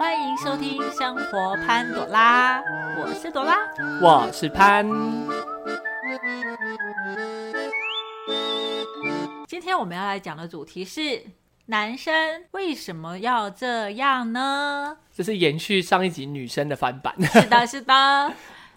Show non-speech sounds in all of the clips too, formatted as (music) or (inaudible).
欢迎收听《生活潘朵拉》，我是朵拉。我是潘，今天我们要来讲的主题是：男生为什么要这样呢？这是延续上一集女生的翻版。(laughs) 是的，是的。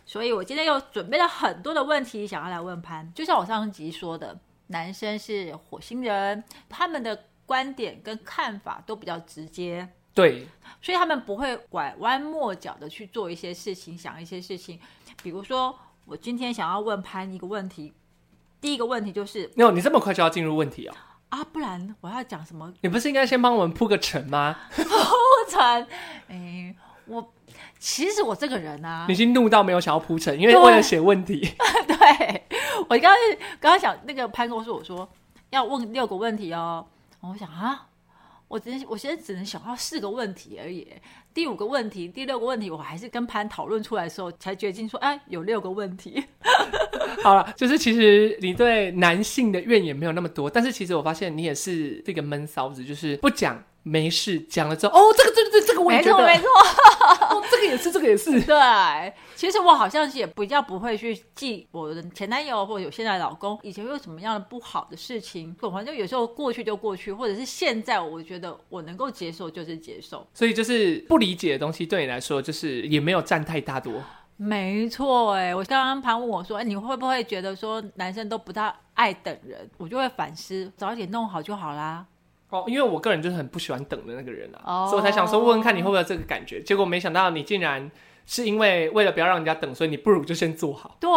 所以我今天又准备了很多的问题想要来问潘。就像我上一集说的，男生是火星人，他们的观点跟看法都比较直接。对，所以他们不会拐弯抹角的去做一些事情，想一些事情。比如说，我今天想要问潘一个问题，第一个问题就是没有你这么快就要进入问题啊？啊，不然我要讲什么你不是应该先帮我们铺个陈吗？(laughs) 铺陈？哎，我其实我这个人啊你已，经怒到没有想要铺陈，因为对为了写问题。(laughs) 对我刚刚刚刚想那个潘跟我说，我说要问六个问题哦，我想啊。我只能，我现在只能想到四个问题而已。第五个问题、第六个问题，我还是跟潘讨论出来的时候才决定说，哎，有六个问题。(laughs) 好了，就是其实你对男性的怨言没有那么多，但是其实我发现你也是这个闷骚子，就是不讲没事，讲了之后，哦，这个这个这个这个我也没错，觉得，没错。(laughs) 哦，这个也是，这个也是。(laughs) 对，其实我好像也比较不会去记我的前男友或者有现在的老公以前有什么样的不好的事情，我反正有时候过去就过去，或者是现在我觉得我能够接受就是接受。所以就是不理解的东西，对你来说就是也没有占太大多。没错，哎，我刚刚潘问我说，哎，你会不会觉得说男生都不大爱等人？我就会反思，早一点弄好就好啦。哦，因为我个人就是很不喜欢等的那个人啊，哦所以我才想说问问看你会不会有这个感觉。结果没想到你竟然是因为为了不要让人家等，所以你不如就先做好。对，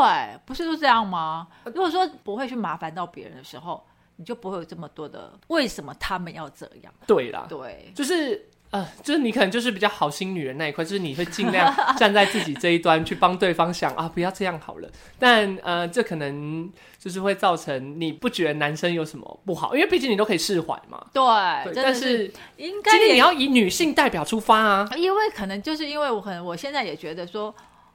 不是都这样吗？如果说不会去麻烦到别人的时候，你就不会有这么多的为什么他们要这样。对啦，对，就是呃，就是你可能就是比较好心女人那一块，就是你会尽量 (laughs) 站在自己这一端去帮对方想啊，不要这样好了。但呃，这可能就是会造成你不觉得男生有什么不好，因为毕竟你都可以释怀嘛。对，但是应该今天你，要以女性代表出发啊。因为可能就是因为我可能我现在也觉得说。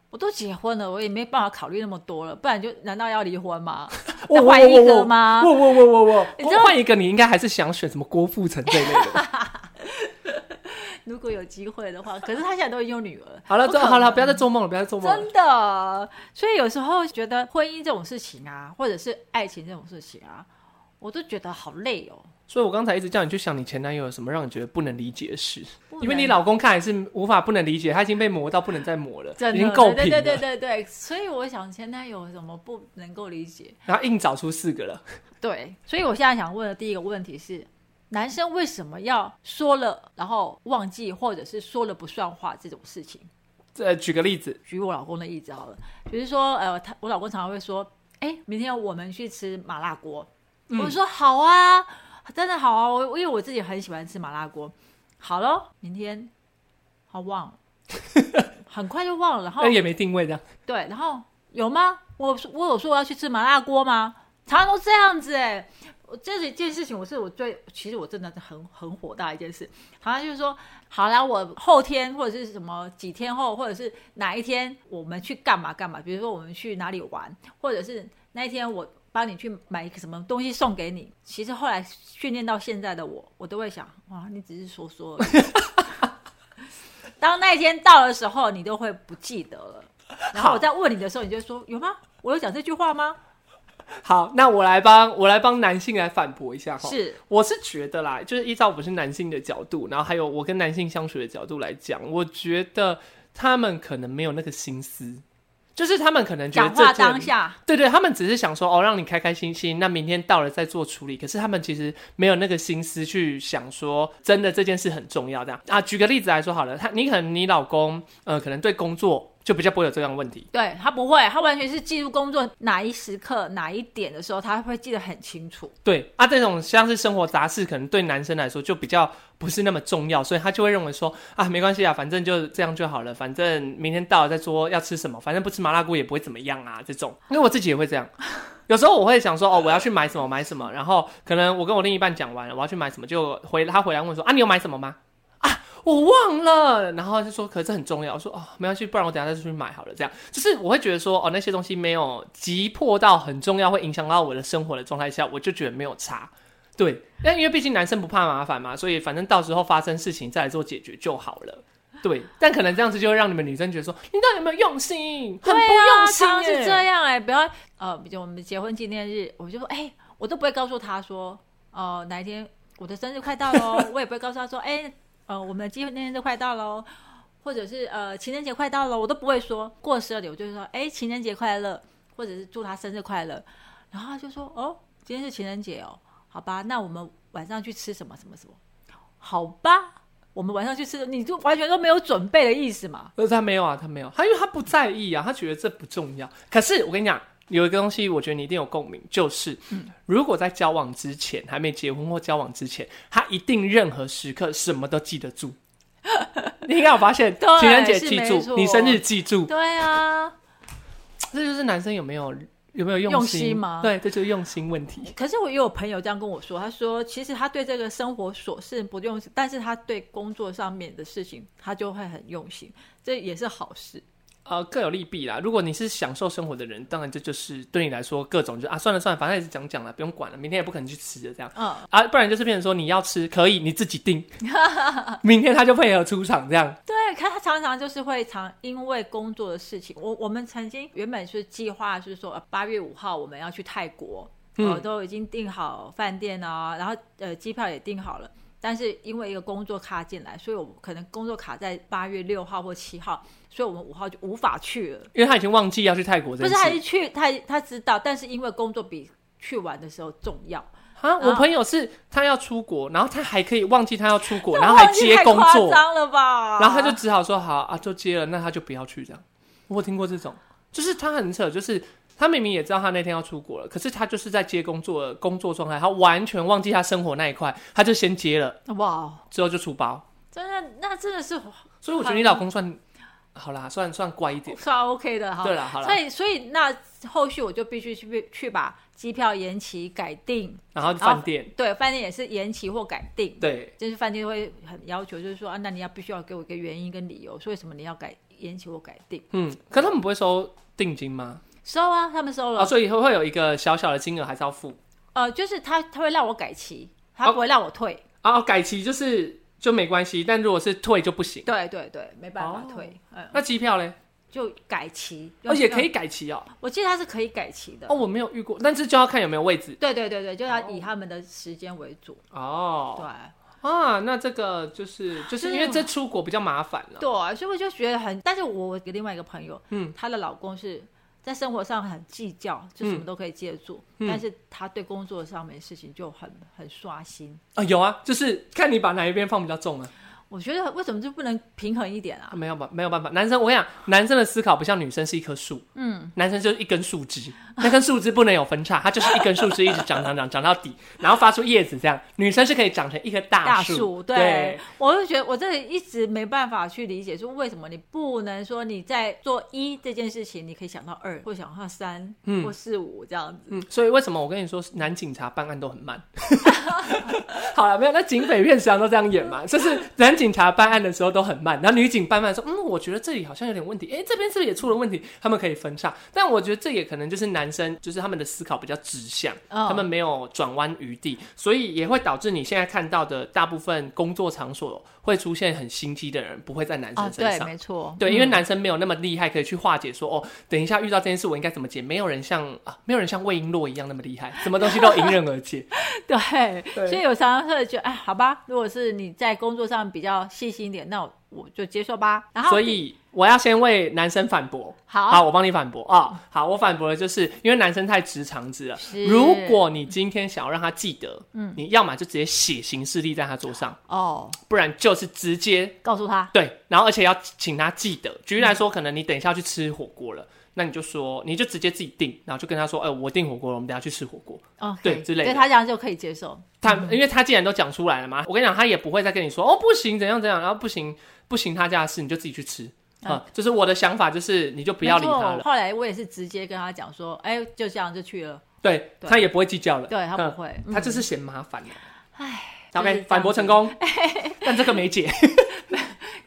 我都结婚了，我也没办法考虑那么多了，不然就难道要离婚吗？(laughs) 我换一个吗？我我我我我，你知道换一个，你应该还是想选什么郭富城这一类的。(laughs) (laughs) 如果有机会的话，可是他现在都已经有女儿，(laughs) 好了，好了，不要再做梦了，不要再做梦了。真的。所以有时候觉得婚姻这种事情啊，或者是爱情这种事情啊，我都觉得好累哦。所以我刚才一直叫你去想你前男友有什么让你觉得不能理解的事，因为你老公看来是无法不能理解，他已经被磨到不能再磨了，(laughs) 真的已经够对对，对对对，所以我想前男友有什么不能够理解？然后硬找出四个了。对，所以我现在想问的第一个问题是：男生为什么要说了然后忘记，或者是说了不算话这种事情？这举个例子，举我老公的例子好了，比如说，呃，他我老公常常会说：“哎，明天我们去吃麻辣锅。嗯我说：“好啊，真的好啊，我因为我自己很喜欢吃麻辣锅。”好了，明天他忘了，(laughs) 很快就忘了，然后那也没定位的。对，然后有吗？我我有说我要去吃麻辣锅吗？常常都这样子哎。我这一件事情，我是我最其实我真的是很很火大一件事。好像就是说，好啦，我后天或者是什么几天后，或者是哪一天我们去干嘛干嘛？比如说我们去哪里玩，或者是那一天我帮你去买一个什么东西送给你。其实后来训练到现在的我，我都会想，哇，你只是说说而已。当那一天到的时候，你都会不记得了。然后我在问你的时候，你就说有吗？我有讲这句话吗？好，那我来帮我来帮男性来反驳一下哈。是我是觉得啦，就是依照我是男性的角度，然后还有我跟男性相处的角度来讲，我觉得他们可能没有那个心思，就是他们可能觉得讲话这当下，对对，他们只是想说哦，让你开开心心，那明天到了再做处理。可是他们其实没有那个心思去想说，真的这件事很重要这样啊。举个例子来说好了，他你可能你老公呃，可能对工作就比较不会有这样的问题。对他不会，他完全是记录工作哪一时刻、哪一点的时候，他会记得很清楚。对啊，这种像是生活杂事，可能对男生来说就比较不是那么重要，所以他就会认为说啊，没关系啊，反正就这样就好了，反正明天到了再说要吃什么，反正不吃麻辣锅也不会怎么样啊。这种，因为我自己也会这样，(laughs) 有时候我会想说哦，我要去买什么买什么，然后可能我跟我另一半讲完了我要去买什么，就回他回来问说啊，你有买什么吗？我忘了，然后就说，可是很重要。我说哦，没关系，不然我等下再出去买好了。这样就是我会觉得说，哦，那些东西没有急迫到很重要，会影响到我的生活的状态下，我就觉得没有差。对，但因为毕竟男生不怕麻烦嘛，所以反正到时候发生事情再来做解决就好了。对，但可能这样子就会让你们女生觉得说，你到底有没有用心？很不，用心是这样哎、不要呃，比如我们结婚纪念日，我就说，哎、我都不会告诉他说，呃，哪一天我的生日快到喽，我也不会告诉他说，哎、呃，我们的纪念日快到喽，或者是呃情人节快到了，我都不会说。过十二点我就会说，哎、情人节快乐，或者是祝他生日快乐，然后他就说，哦，今天是情人节哦，好吧，那我们晚上去吃什么什么什么，好吧。我们晚上去吃，你就完全都没有准备的意思嘛？呃，他没有啊，他没有，他因为他不在意啊，他觉得这不重要。可是我跟你讲，有一个东西，我觉得你一定有共鸣，就是，嗯如果在交往之前，还没结婚或交往之前，他一定任何时刻什么都记得住。(laughs) 你应该有发现，对情人节记住，你生日记住，对啊，这就是男生有没有有没有用心心吗对，这就是用心问题。可是我也有朋友这样跟我说，他说其实他对这个生活琐事不用心，但是他对工作上面的事情他就会很用心，这也是好事。呃，各有利弊啦。如果你是享受生活的人，当然这就是对你来说各种就啊，算了算了，反正也是讲讲了，不用管了，明天也不可能去吃的这样。嗯，啊，不然就是变成说你要吃可以你自己定，(laughs) 明天他就配合出场这样。对，可他常常就是会常因为工作的事情，我我们曾经原本是计划是说呃八月五号我们要去泰国，呃，嗯都已经订好饭店啊，然后呃机票也订好了。但是因为一个工作卡进来，所以我可能工作卡在八月六号或七号，所以我们五号就无法去了。因为他已经忘记要去泰国这不是他件事一去，他他知道，但是因为工作比去玩的时候重要，啊。我啊朋友是他要出国，然后他还可以忘记他要出国，然后还接工太夸作，张了吧？然后他就只好说好啊，就接了，那他就不要去这样。我有听过这种，就是他很扯，就是他明明也知道他那天要出国了，可是他就是在接工作的工作状态，他完全忘记他生活那一块，他就先接了，哇，之后就出包。真的那真的是所以我觉得你老公算好啦，算算乖一点。算 OK 的哈。对了，好了所，以所以那后续我就必须去去把机票延期改定，然后饭店，对，饭店也是延期或改定。对，就是饭店会很要求，就是说啊，那你要必须要给我一个原因跟理由，说为什么你要改延期或改定？嗯，可他们不会收定金吗？收啊，他们收了。啊，所以会会有一个小小的金额还是要付呃，就是他他会让我改期，他不会让我退。啊？哦改期就是就没关系，但如果是退就不行。对对对，没办法哦退，嗯，那机票嘞？就改期，而且可以，改期哦。我记得它是可以改期的。哦，我没有遇过，但是就要看有没有位置对对对对，就要以他们的时间为主。哦。对啊，那这个就是就是因为这出国比较麻烦了。对，所以我就觉得很，但是我有另外一个朋友，嗯，她的老公是在生活上很计较，就什么嗯都可以接得住，嗯但是他对工作上面的事情就很很刷新。啊，有啊，就是看你把哪一边放比较重啊。我觉得为什么就不能平衡一点啊？没有办没有办法，男生我跟你讲，男生的思考不像女生是一棵树，嗯，男生就是一根树枝，那根树枝不能有分叉，它就是一根树枝一直长长长长到底，(laughs) 然后发出叶子这样。女生是可以长成一棵大树，树，对，我就觉得我这里一直没办法去理解，说为什么你不能说你在做一这件事情，你可以想到二，或想到三，嗯。或四五这样子。嗯，所以为什么我跟你说男警察办案都很慢？(laughs) 好了，没有，那警匪片时常都这样演嘛，就是男警察办案的时候都很慢，然后女警办案说，嗯，我觉得这里好像有点问题，诶，这边是不是也出了问题？他们可以分叉，但我觉得这也可能就是男生，就是他们的思考比较直向，嗯他们没有转弯余地，所以也会导致你现在看到的大部分工作场所会出现很心机的人，不会在男生身上。对没错，对，因为嗯男生没有那么厉害，可以去化解说哦，等一下遇到这件事我应该怎么解？没有人像啊，没有人像魏璎珞一样那么厉害，什么东西都迎刃而解。(laughs) 对，对所以有常常会觉得，哎，好吧，如果是你在工作上比较细心一点，那我我就接受吧。然后，所以我要先为男生反驳。好，好，我帮你反驳啊、好，我反驳的就是因为男生太直肠子了。是如果你今天想要让他记得，嗯，你要么就直接写行事历在他桌上，哦，不然就是直接告诉他，对，然后而且要请他记得。举例来说，可能你等一下要去吃火锅了。那你就说，你就直接自己订，然后就跟他说，哎、我订火锅了，我们等下去吃火锅。哦，对之类的。对他这样就可以接受。他因为他既然都讲出来了嘛，我跟你讲，他也不会再跟你说哦不行怎样怎样，然后不行不行他家的事你就自己去吃。啊、就是我的想法就是你就不要理他了，后来我也是直接跟他讲说，哎，就这样就去了，对对。他也不会计较了，对他嗯。不会，嗯他就是嫌麻烦了。唉。就是这 OK，反驳成功，(laughs) 但这个没解。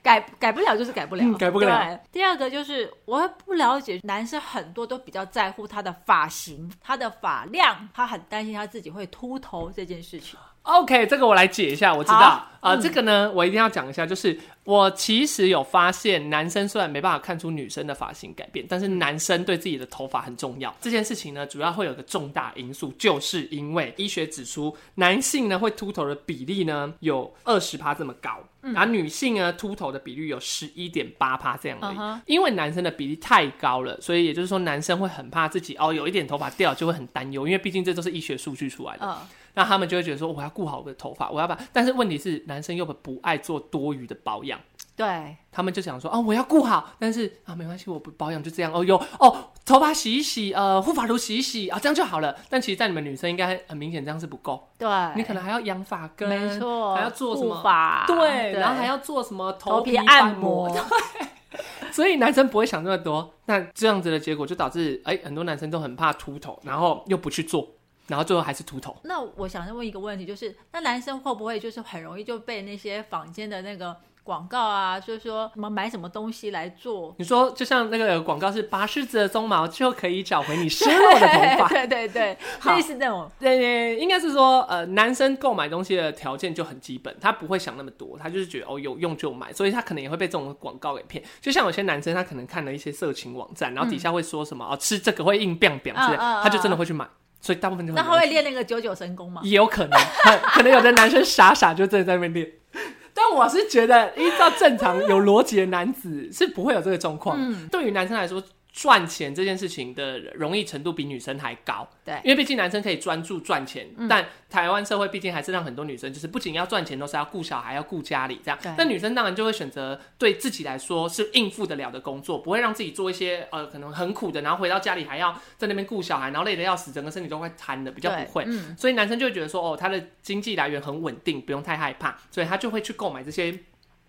改改不了就是改不了，嗯改不了对。第二个就是我会不了解男生很多都比较在乎他的发型、他的发量，他很担心他自己会秃头这件事情。OK，这个我来解一下，我知道好啊、嗯这个呢，我一定要讲一下，就是我其实有发现，男生虽然没办法看出女生的发型改变，但是男生对自己的头发很重要。这件事情呢，主要会有个重大因素，就是因为医学指出，男性呢会秃头的比例呢有二十趴这么高。然后女性呢，秃头的比率有十一点八趴这样而已因为男生的比例太高了，所以也就是说，男生会很怕自己哦有一点头发掉，就会很担忧，因为毕竟这都是医学数据出来的。嗯，那他们就会觉得说，我要顾好我的头发，我要把。但是问题是，男生又不爱做多余的保养，对，他们就想说，哦，我要顾好，但是啊，没关系，我不保养就这样。哦，有哦，头发洗一洗，呃，护发乳洗一洗啊，这样就好了。但其实，在你们女生应该很明显，这样是不够，对，你可能还要养发根，没错，还要做什么护发，对，然后还要做什么皮头皮按按摩对，所以男生不会想那么多，那这样子的结果就导致，哎、很多男生都很怕秃头，然后又不去做，然后最后还是秃头。那我想问一个问题，就是那男生会不会就是很容易就被那些坊间的那个广告啊，就是说什么买什么东西来做你说，就像那个广告是拔狮子的鬃毛就可以找回你失落的头发，(laughs) 对对对，好类似那种，对，应该是说，呃，男生购买东西的条件就很基本，他不会想那么多，他就是觉得哦有用就买，所以他可能也会被这种广告给骗。就像有些男生，他可能看了一些色情网站，然后底下会说什么、哦吃这个会硬冰冰之类，嗯嗯嗯他就真的会去买。所以大部分就那他会练那个九九神功吗？也有可能，(laughs) 可能有的男生傻傻就真的在那边练。但我是觉得，依照正常有逻辑的男子是不会有这个状况。嗯对于男生来说，赚钱这件事情的容易程度比女生还高。对因为毕竟男生可以专注赚钱，嗯但台湾社会毕竟还是让很多女生就是不仅要赚钱，都是要顾小孩、要顾家里这样对。那女生当然就会选择对自己来说是应付得了的工作，不会让自己做一些呃可能很苦的，然后回到家里还要在那边顾小孩，然后累得要死，整个身体都快瘫了，比较不会。嗯，所以男生就会觉得说，哦，他的经济来源很稳定，不用太害怕，所以他就会去购买这些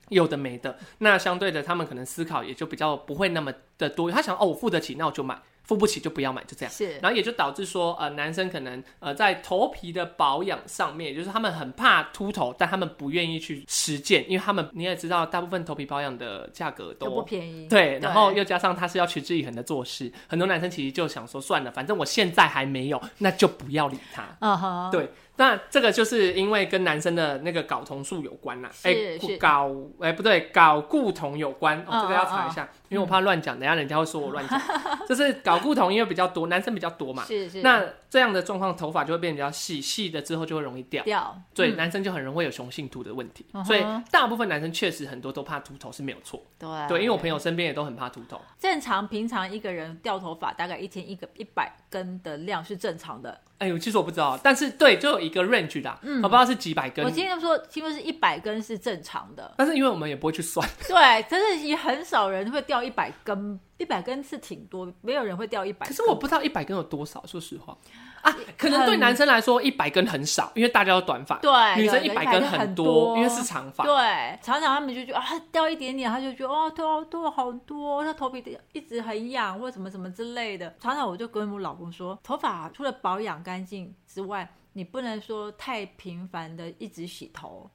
有的没的。那相对的，他们可能思考也就比较不会那么的多。他想，哦，我付得起，那我就买；付不起就不要买，就这样。是，然后也就导致说，呃，男生可能呃在头皮的保养上面，也就是他们很怕秃头，但他们不愿意去实践，因为他们你也知道，大部分头皮保养的价格都不便宜。对，然后又加上他是要持之以恒的做事，很多男生其实就想说，算了，反正我现在还没有，那就不要理他。嗯哼，对，那这个就是因为跟男生的那个睾酮素有关啦，是哎，是。睾哎不对，睾固酮有关，哦，嗯这个要查一下，因为我怕乱讲，等下人家会说我乱讲。(laughs) 就是睾固酮因为比较多，男生比较多嘛，是是，那这样的状况头发就会变得比较细，细的之后就会容易掉。掉，对嗯。男生就很容易有雄性秃的问题，嗯所以大部分男生确实很多都怕秃头是没有错，对。对，因为我朋友身边也都很怕秃头，正常平常一个人掉头发大概一天一个一百根的量是正常的。哎呦，其实我不知道，但是对，就有一个 range 啦，嗯。我不知道是几百根。我，听他说，听说是一百根是正常的，但是因为我们也不会去算，对，但是也很少人会掉一百根，一百根是挺多，没有人会掉一百。可是我不知道一百根有多少，说实话啊，可能对男生来说一百根很少，因为大家都短发，对女生对100根很很多因为是长发对，常常他们就觉得啊，掉一点点，他就觉得哦，掉掉好多，他头皮一直很痒或者什么什么之类的。常常我就跟我老公说，头发除了保养干净之外，你不能说太频繁的一直洗头。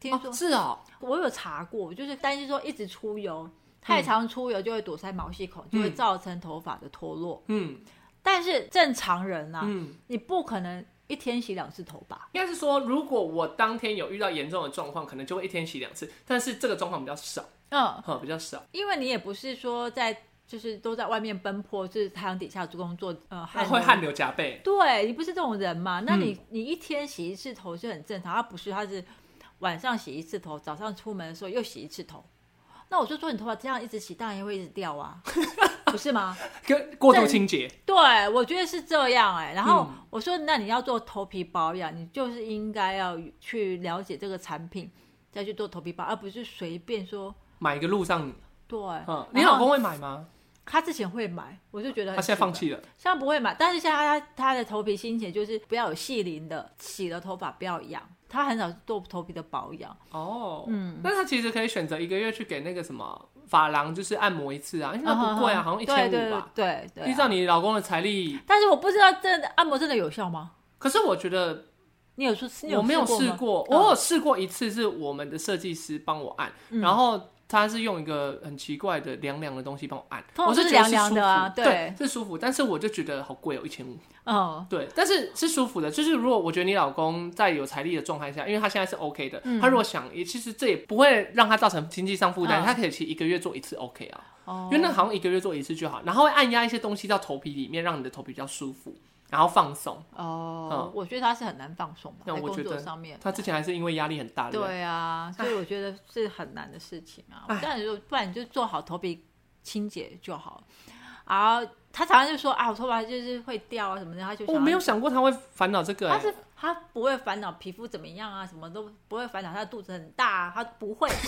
听说、哦，是哦，我有查过，就是担心说一直出油，太常出油就会堵塞毛细孔，就会嗯造成头发的脱落。嗯但是正常人啊，嗯，你不可能一天洗两次头吧？应该是说，如果我当天有遇到严重的状况，可能就会一天洗两次，但是这个状况比较少，嗯，好，比较少，因为你也不是说在就是都在外面奔波，就是太阳底下做工作，呃，汗会汗流浃背，对你不是这种人嘛？那你、嗯你一天洗一次头是很正常，他不是，他是晚上洗一次头，早上出门的时候又洗一次头。那我就说你头发这样一直洗，当然也会一直掉啊，(laughs) 不是吗？跟过度清洁，对，我觉得是这样哎、然后嗯我说，那你要做头皮保养，你就是应该要去了解这个产品，再去做头皮保养，而不是随便说买一个路上，对。嗯，你老公会买吗？他之前会买，我就觉得他现在放弃了，现在不会买，但是现在他他的头皮心情就是不要有细鳞的，洗了头发不要痒，他很少做头皮的保养。哦，嗯，那他其实可以选择一个月去给那个什么发廊，就是按摩一次啊，因为那不贵啊，好像一千五吧。对对、依照你老公的财力，但是我不知道这按摩真的有效吗？可是我觉得你有说你我没有试过，嗯。我有试过一次，是我们的设计师帮我按，嗯。然后他是用一个很奇怪的凉凉的东西帮我按，通常是我觉得凉凉的啊对对，是舒服，但是我就觉得好贵哦，一千五。哦，对，但是是舒服的。就是如果我觉得你老公在有财力的状态下，因为他现在是 OK 的，他如果想，也其实这也不会让他造成经济上负担，嗯。他可以其实一个月做一次 OK 啊，哦。因为那好像一个月做一次就好，然后会按压一些东西到头皮里面，让你的头皮比较舒服，然后放松。哦，我觉得他是很难放松吧，在工那我觉得作上面。他之前还是因为压力很大，对啊，所以我觉得是很难的事情啊唉。但是不然你就做好头皮清洁就好。然后他常常就说啊，我头发就是会掉啊什么的，他就想我没有想过他会烦恼这个、欸，他是他不会烦恼皮肤怎么样啊，什么都不会烦恼他的肚子很大、啊，他不会。(laughs)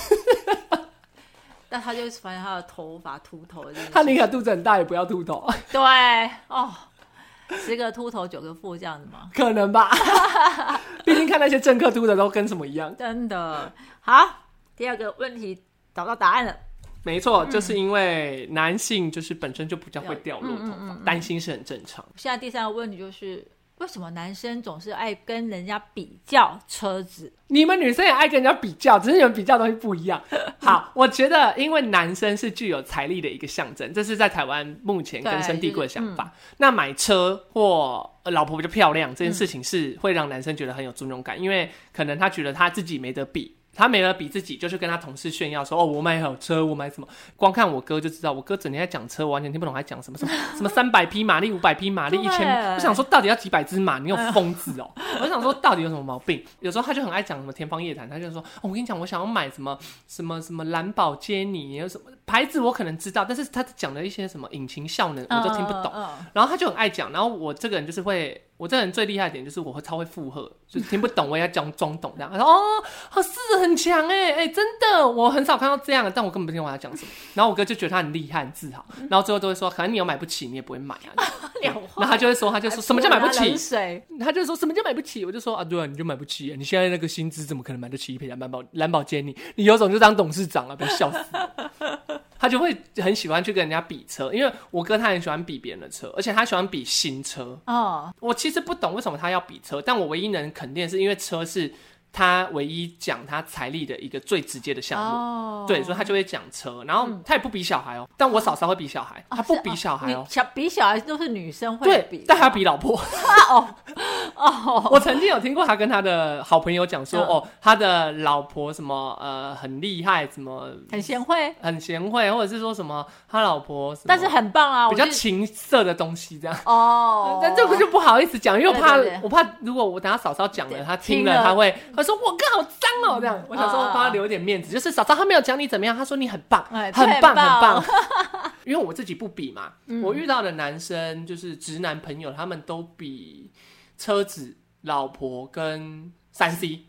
但他就是烦恼他的头发秃头的这件事他宁可肚子很大也不要秃头，对哦，十个秃头九个富这样子吗？可能吧？(laughs) 毕竟看那些政客秃的都跟什么一样。真的好。第二个问题找到答案了，没错，就是因为男性就是本身就比较会掉落头嗯嗯发，担心是很正常。现在第三个问题就是，为什么男生总是爱跟人家比较车子？你们女生也爱跟人家比较，只是你们比较东西不一样。(laughs) 好，我觉得因为男生是具有财力的一个象征，这是在台湾目前根深蒂固的想法。那买车或、呃老婆比较漂亮这件事情是会让男生觉得很有尊重感，因为可能他觉得他自己没得比。他没了比自己，就去跟他同事炫耀说：“哦，我买好车，我买什么？”光看我哥就知道，我哥整天在讲车，我完全听不懂他讲什么，什么 (laughs) 什么三百匹马力、五百匹马力、一千。我想说，到底要几百只马？你有 (laughs) 疯子哦！我想说，到底有什么毛病？有时候他就很爱讲什么天方夜谭，他就说：“哦，我跟你讲，我想要买什么什么什么蓝宝坚尼，有什么牌子我可能知道，但是他讲的一些什么引擎效能我都听不懂。然后他就很爱讲，然后我这个人就是会，我这个人最厉害的点就是我会超会附和，就是听不懂我也要装装懂这样。他说哦，好是很强哎哎，真的，我很少看到这样的，但我根本不听懂他讲什么。然后我哥就觉得他很厉害，很自豪，然后最后都会说，可能你又买不起，你也不会买啊。(laughs) 两然后他就会说，他就说什么叫买不起？他就说什么叫买不起？我就说啊，对啊，你就买不起、你现在那个薪资怎么可能买得起一瓶蓝宝蓝宝坚尼？你有种就当董事长啊，不要笑死我。他就会很喜欢去跟人家比车，因为我哥他很喜欢比别人的车，而且他喜欢比新车。哦，我其实不懂为什么他要比车，但我唯一能肯定是因为车是他唯一讲他财力的一个最直接的项目。哦，对，所以他就会讲车，然后他也不比小孩哦，但我嫂嫂会比小孩，他不比小孩哦。你，小比小孩都是女生会对比，，但他比老婆。(laughs) 哦哦，我曾经有听过他跟他的好朋友讲说，嗯。哦，他的老婆什么呃很厉害，什么很贤惠，很贤惠，或者是说什么他老婆但是很棒啊，比较情色的东西这样。哦，(laughs) 但这个就不好意思讲，因为我怕我怕如果我等下嫂嫂讲了，对他听听了。了他会他说我哥好脏哦这样，我想说帮他留一点面子，就是嫂嫂他没有讲你怎么样，他说你很棒，哎很棒很棒。(laughs) 因为我自己不比嘛，嗯我遇到的男生就是直男朋友，他们都比车子、老婆跟三 C。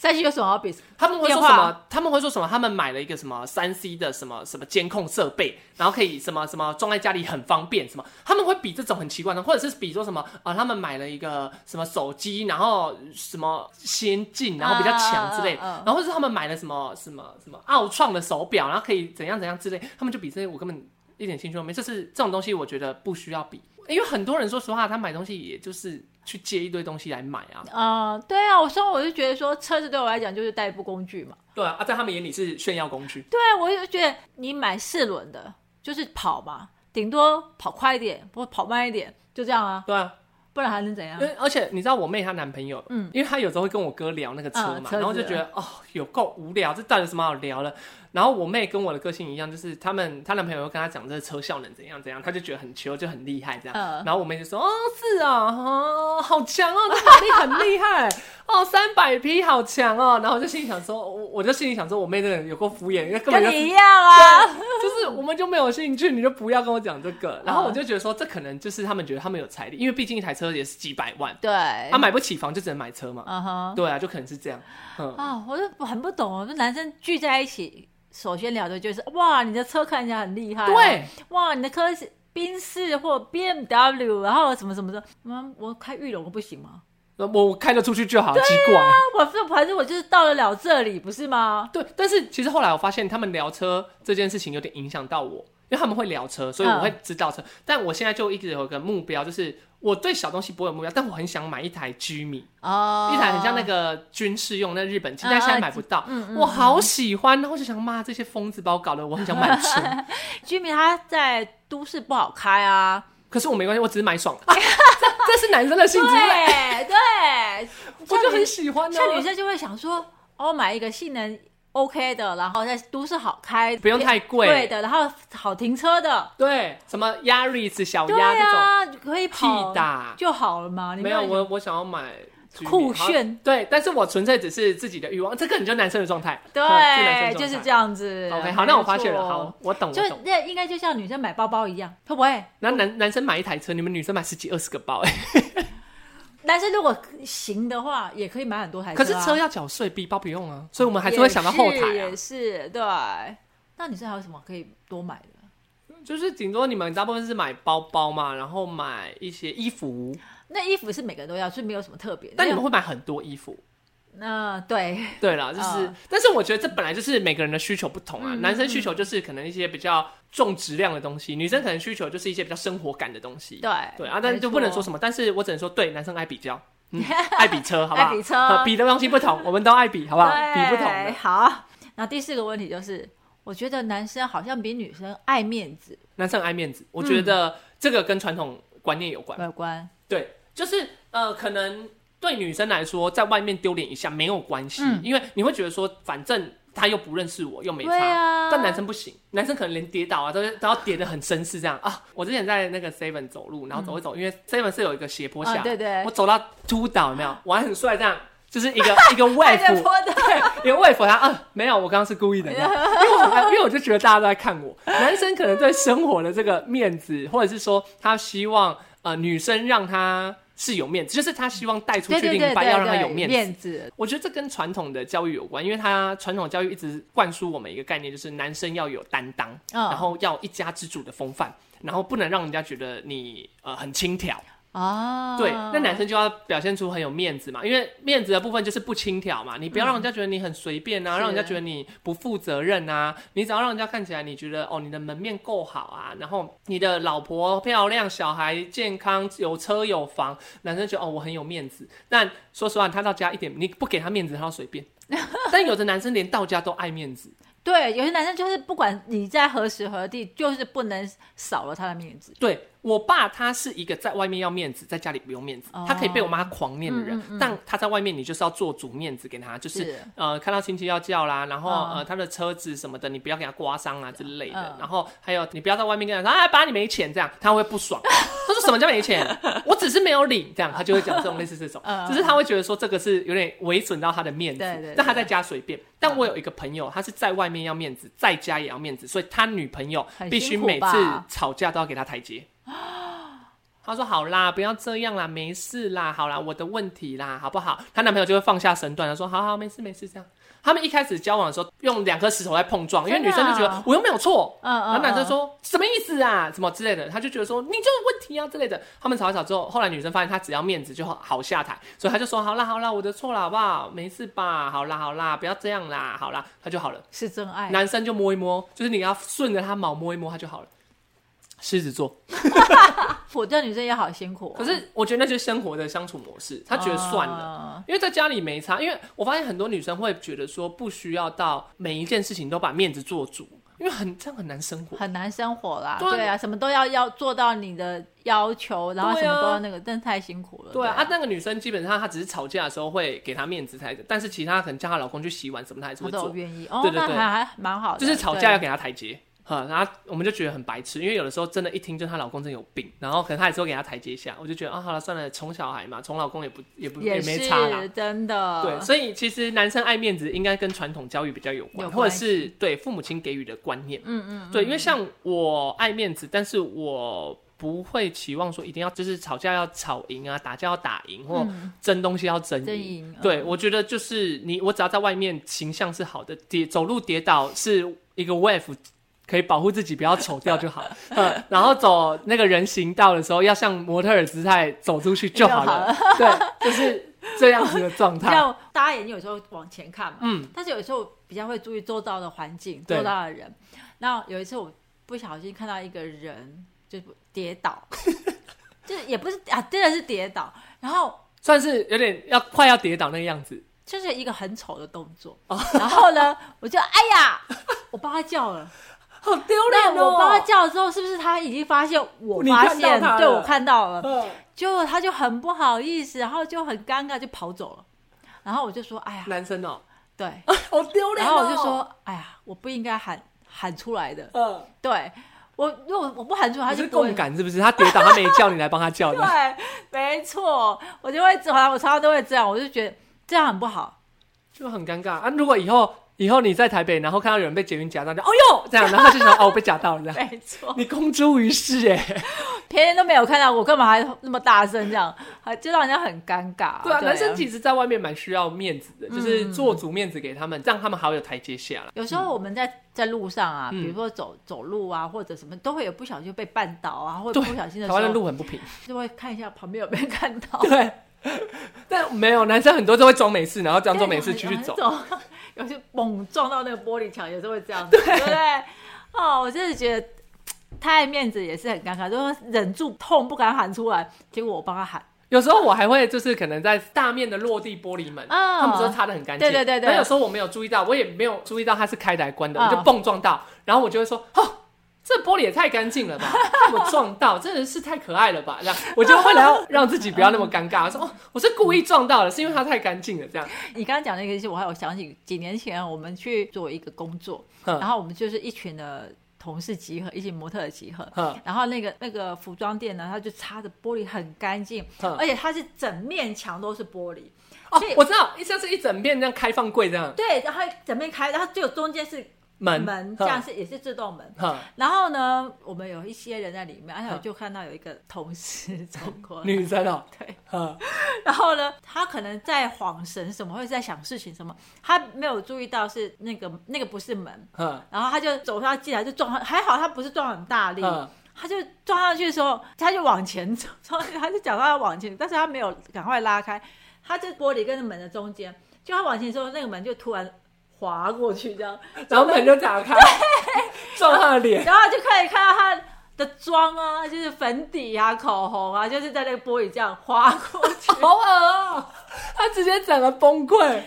三星有什么好比？他们会说什么？他们会说什么？他们买了一个什么三 C 的什么什么监控设备，然后可以什么什么装在家里很方便，什么？他们会比这种很奇怪的，或者是比说什么啊、他们买了一个什么手机，然后什么先进，然后比较强之类，然后或者是他们买了什么什么什么奥创的手表，然后可以怎样怎样之类，他们就比这些，我根本一点兴趣都没。这是这种东西，我觉得不需要比，因为很多人说实话，他买东西也就是去借一堆东西来买啊。嗯，对啊，我说我就觉得说车子对我来讲就是代步工具嘛。对啊，啊在他们眼里是炫耀工具。对啊，我就觉得你买四轮的，就是跑嘛，顶多跑快一点，不跑慢一点，就这样啊，对啊，不然还能怎样因？为而且你知道我妹她男朋友，嗯嗯，因为她有时候会跟我哥聊那个车嘛，嗯车然后就觉得哦有够无聊，这到底有什么好聊的？然后我妹跟我的个性一样，就是他们她男朋友又跟她讲这个车效能怎样怎样，她就觉得很球就很厉害这样。嗯然后我妹就说哦是啊，哦好强哦，这马力很厉害 (laughs) 哦，三百匹好强哦。然后我就心里想说，我我就心里想说，我妹这个人有够敷衍，因为根本就跟你一样啊，就是我们就没有兴趣，你就不要跟我讲这个。然后我就觉得说，这可能就是他们觉得他们有财力，因为毕竟一台车也是几百万，对，他、买不起房就只能买车嘛。嗯哼，对啊，就可能是这样。嗯，啊，我就很不懂哦，这男生聚在一起，首先聊的就是哇，你的车看起来很厉害、啊，对，哇，你的车是宾士或 BMW，然后什么什么的，嗯，我开玉龙不行吗？我我开得出去就好，奇怪。我这反正我就是到得了这里，不是吗？对，但是其实后来我发现，他们聊车这件事情有点影响到我，因为他们会聊车，所以我会知道车。但我现在就一直有一个目标，就是我对小东西不会有目标，但我很想买一台居米，哦，一台很像那个军事用那日本机，但现在买不到。嗯嗯我好喜欢，然后我就想，骂，这些疯子把我搞得我很想买车。(laughs) 居民他在都市不好开啊，可是我没关系，我只是买爽。(laughs) 啊、这这是男生的性质，对对，(laughs) 我就很喜欢呢。像女生就会想说，哦，买一个性能 OK 的，然后在都市好开，不用太贵对的，然后好停车的，对，什么 Yaris 小对鸭这种啊，可以跑就好了嘛。你没有，我我想要买。酷炫好对，但是我纯粹只是自己的欲望，这个你就男生的状态，对 (laughs) 就是这样子。OK，好，那我发现了，好，，我懂，就。那应该就像女生买包包一样，会不会？然后男男生买一台车，你们女生买十几二十个包，哎，男生如果行的话，也可以买很多台车、啊。可是车要缴税，比包不用啊，所以我们还是会想到后台啊也。是也是对。那你是还有什么可以多买的？就是顶多你们大部分是买包包嘛，然后买一些衣服，那衣服是每个人都要，所以没有什么特别的。但你们会买很多衣服。那、对对啦，就是，嗯但是我觉得这本来就是每个人的需求不同啊。嗯男生需求就是可能一些比较重质量的东西，女生可能需求就是一些比较生活感的东西。对对啊，但是就不能说什么。但是我只能说，对，男生爱比较，嗯，(laughs) 爱比车，好不好？爱比车呃比的东西不同，我们都爱比，好不好？比不同的。好。然后第四个问题就是，我觉得男生好像比女生爱面子男生很爱面子，我觉得这个跟传统观念有关。有关。对，就是呃，可能对女生来说，在外面丢脸一下没有关系，嗯因为你会觉得说，反正他又不认识我，又没差。对啊，但男生不行，男生可能连跌倒啊，都都要跌得很绅士这样啊。我之前在那个 Seven 走路，然后走一走，因为 Seven 是有一个斜坡下对对我走到秃倒，有没有？我还很帅这样，就是一个一个 wave，坡的，一个 wave，他啊没有，我刚刚是故意的，(laughs) 因为我很爱因为我就觉得大家都在看我。男生可能对生活的这个面子，或者是说他希望呃女生让他是有面子，就是他希望带出去另一半要让他有面子。面子，我觉得这跟传统的教育有关，因为他传统教育一直灌输我们一个概念，就是男生要有担当，嗯然后要一家之主的风范，然后不能让人家觉得你呃很轻佻。哦，对，那男生就要表现出很有面子嘛，因为面子的部分就是不轻佻嘛，你不要让人家觉得你很随便啊，是。让人家觉得你不负责任啊，你只要让人家看起来你觉得哦你的门面够好啊，然后你的老婆漂亮，小孩健康，有车有房，男生觉得哦我很有面子，但说实话，他到家一点你不给他面子，他要随便。(laughs) 但有的男生连到家都爱面子，对，有些男生就是不管你在何时何地，就是不能少了他的面子。对我爸，他是一个在外面要面子，在家里不用面子，哦他可以被我妈狂念的人。嗯嗯嗯但他在外面，你就是要做足面子给他，就是是呃，看到亲戚要叫啦，然后、嗯呃，他的车子什么的，你不要给他刮伤啊之类的。嗯然后还有，你不要在外面跟他说啊，爸你没钱这样，他会不爽。他说什么叫没钱？(laughs) 我只是没有领，这样他就会讲这种类似这种，只是他会觉得说这个是有点违损到他的面子。但他在家随便。但我有一个朋友，他是在外面要面子，在家也要面子，所以他女朋友必须每次吵架都要给他台阶。(gasps) 他说：“好啦，不要这样啦，没事啦，好啦，我的问题啦，好不好？”她男朋友就会放下身段，他说：“好好，没事没事。”这样，他们一开始交往的时候，用两颗石头在碰撞，因为女生就觉啊得我又没有错，嗯嗯然后男生说什么意思啊，什么之类的，他就觉得说你就有问题啊之类的。他们吵一吵之后，后来女生发现他只要面子就好好下台，所以他就说：“好啦好啦，我的错了，好不好？没事吧？好啦好啦，不要这样啦，好啦，他就好了。”是真爱。男生就摸一摸，就是你要顺着他毛摸一摸，他就好了。狮子座。(laughs) 我这女生也好辛苦哦、可是我觉得那就是生活的相处模式，她觉得算了，了，因为在家里没差。因为我发现很多女生会觉得说，不需要到每一件事情都把面子做足，因为很这样很难生活。很难生活啦。对啊什么都要要做到你的要求，然后什么都要那个，真的太辛苦了。对啊，啊，那个女生基本上她只是吵架的时候会给她面子才，但是其他可能叫她老公去洗碗什么，她还是会做，愿意。哦，对对对那还还蛮好的。就是吵架要对给她台阶。哈，然后我们就觉得很白痴，因为有的时候真的，一听就她老公真有病，然后可能她也是会给她台阶下，我就觉得啊，好了，算了，宠小孩嘛，宠老公也不也不也没差啦。真的。对，所以其实男生爱面子应该跟传统教育比较有关，有或者是对父母亲给予的观念。嗯嗯，对，因为像我爱面子，但是我不会期望说一定要就是吵架要吵赢啊，打架要打赢，或嗯争东西要争争赢。赢。对，嗯我觉得就是你，我只要在外面形象是好的，跌走路跌倒是一个 wave，可以保护自己不要丑掉就好。(laughs) 嗯，然后走那个人行道的时候，要像模特儿姿态走出去就好了。对，就是这样子的状态。(laughs) 像大家眼睛有时候往前看嘛，嗯，但是有时候比较会注意周遭的环境、周遭的人。那有一次我不小心看到一个人就跌倒，(laughs) 就是也不是啊，真的是跌倒，然后算是有点要快要跌倒那个样子。就是一个很丑的动作。哦然后呢，我就哎呀，我帮他叫了。好丢那脸哦！我帮他叫了之后，是不是他已经发现我发现对我看到了？嗯结果他就很不好意思，然后就很尴尬，就跑走了。然后我就说：“哎呀，男生哦，对。(laughs) 好丢”脸、哦。然后我就，说：“哎呀，我不应该喊喊出来的。嗯，对我，如果我不喊出来，他就是共。感是不是？他跌倒，他没叫你来帮他叫的。(laughs) 对，没错，我就会，好像我常常都会这样，我就觉得这样很不好。就很尴尬啊！如果以后以后你在台北，然后看到有人被捷运夹到，就哦哟！这样，然后就想哦 (laughs) 我被夹到了。这样，没错，你公诸于世哎，别人都没有看到我，干嘛还那么大声这样，还就让人家很尴尬。对啊，男生其实在外面蛮需要面子的，嗯。就是做足面子给他们，让他们好有台阶下了。有时候我们在在路上啊，嗯。比如说走走路啊，或者什么，都会有不小心被绊倒啊，或者不小心的台湾的，路很不平，就会看一下旁边有没有看到。(laughs) 对，但没有男生很多都会装没事，然后装作没事继续走。走，有些猛撞到那个玻璃墙，有时候会这样子，对不对？哦，我真的觉得太面子也是很尴尬，就是忍住痛不敢喊出来，结果我帮他喊，有时候我还会就是可能在大面的落地玻璃门，啊他们说擦的很干净，对对对对但有时候我没有注意到，我也没有注意到它是开的还关的，嗯我就蹦撞到，然后我就会说，哦。这玻璃也太干净了吧！(laughs) 被我撞到，真的是太可爱了吧？这样，我就为了要让自己不要那么尴尬，我说哦，我是故意撞到的，是因为它太干净了，这样。你刚刚讲那个，我还有想起几年前我们去做一个工作，嗯然后我们就是一群的同事集合，一群模特的集合。然后那个那个服装店呢，它就擦的玻璃很干净，而且它是整面墙都是玻璃，哦我知道，像是一整面这样开放柜这样对，然后整面开，然后只有中间是门门，这样是也是自动门。哼然后呢，我们有一些人在里面，而且我嗯就看到有一个同事走过来，(laughs) 女生哦，(laughs) 对，哼然后呢，他可能在晃神什么，或者在想事情什么，他没有注意到是那个那个不是门，哼然后他就走上进来就撞，还好他不是撞很大力，他就撞上去的时候，他就往前走，撞他就讲他要往前，但是他没有赶快拉开，他在玻璃跟门的中间，就他往前的时候，那个门就突然滑过去，这样，然后门就打开，(laughs) 撞他的脸，然后就可以看到他的妆啊，就是粉底啊、口红啊，就是在那个玻璃这样滑过去。(laughs) 好恶哦！他直接整个崩溃，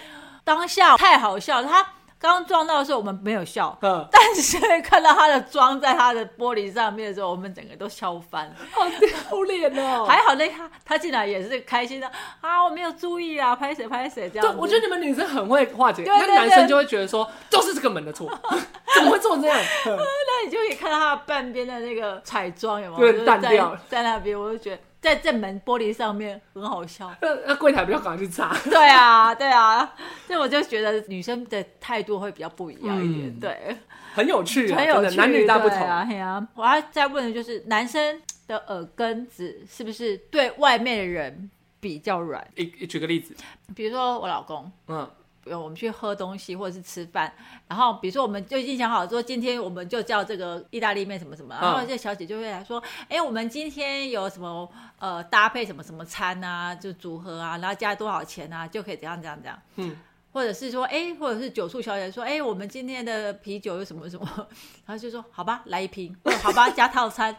当下太好笑，他刚刚撞到的时候我们没有笑，嗯，但是看到他的妆在他的玻璃上面的时候，我们整个都笑翻了。好丢脸哦！(laughs) 还好那他他进来也是开心的啊，我没有注意啊，拍谁拍谁这样对，我觉得你们女生很会化解，那男生就会觉得说，都是这个门的错，(laughs) (laughs) 怎么会做这样？那你就可以看到他的半边的那个彩妆有没有？淡掉了在那边，我就觉得在正门玻璃上面很好笑。那 (laughs) 那柜台不要赶快去擦，对啊，对啊，所以我就觉得女生的态度会比较不一样一点，嗯对，很有趣啊，很有趣，男女大不同。啊，嘿啊。我要再问的就是，男生的耳根子是不是对外面的人比较软？一一举个例子，比如说我老公，嗯，我们去喝东西或者是吃饭，然后比如说我们就已经想好说，今天我们就叫这个意大利面什么什么，然后嗯这小姐就会来说，哎、我们今天有什么呃搭配什么什么餐啊，就组合啊，然后加多少钱啊，就可以怎样怎样怎样，嗯，或者是说，哎、或者是酒促小姐说，哎、我们今天的啤酒有什么什么，(laughs) 然后就说好吧，来一瓶，或者好吧，加套餐，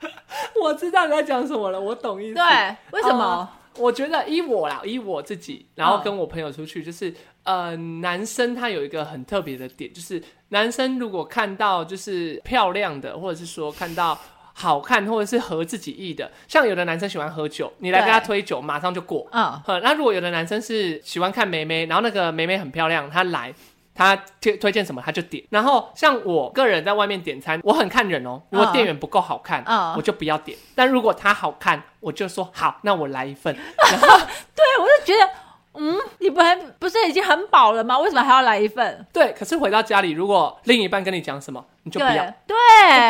(laughs) 我知道你在讲什么了，我懂意思。对，为什么？哦我觉得依我啦，依我自己，然后嗯跟我朋友出去，就是呃，男生他有一个很特别的点，就是男生如果看到就是漂亮的，或者是说看到好看，或者是合自己意的，像有的男生喜欢喝酒，你来跟他推酒，马上就过。嗯，呃，那如果有的男生是喜欢看妹妹，然后那个妹妹很漂亮，他来。他推推荐什么他就点，然后像我个人在外面点餐，我很看人哦。如果嗯店员不够好看，嗯我就不要点；但如果他好看，我就说好，那我来一份。然后 (laughs) 对，我就觉得，嗯，你本来不是已经很饱了吗？为什么还要来一份？对，可是回到家里，如果另一半跟你讲什么，你就不要。对，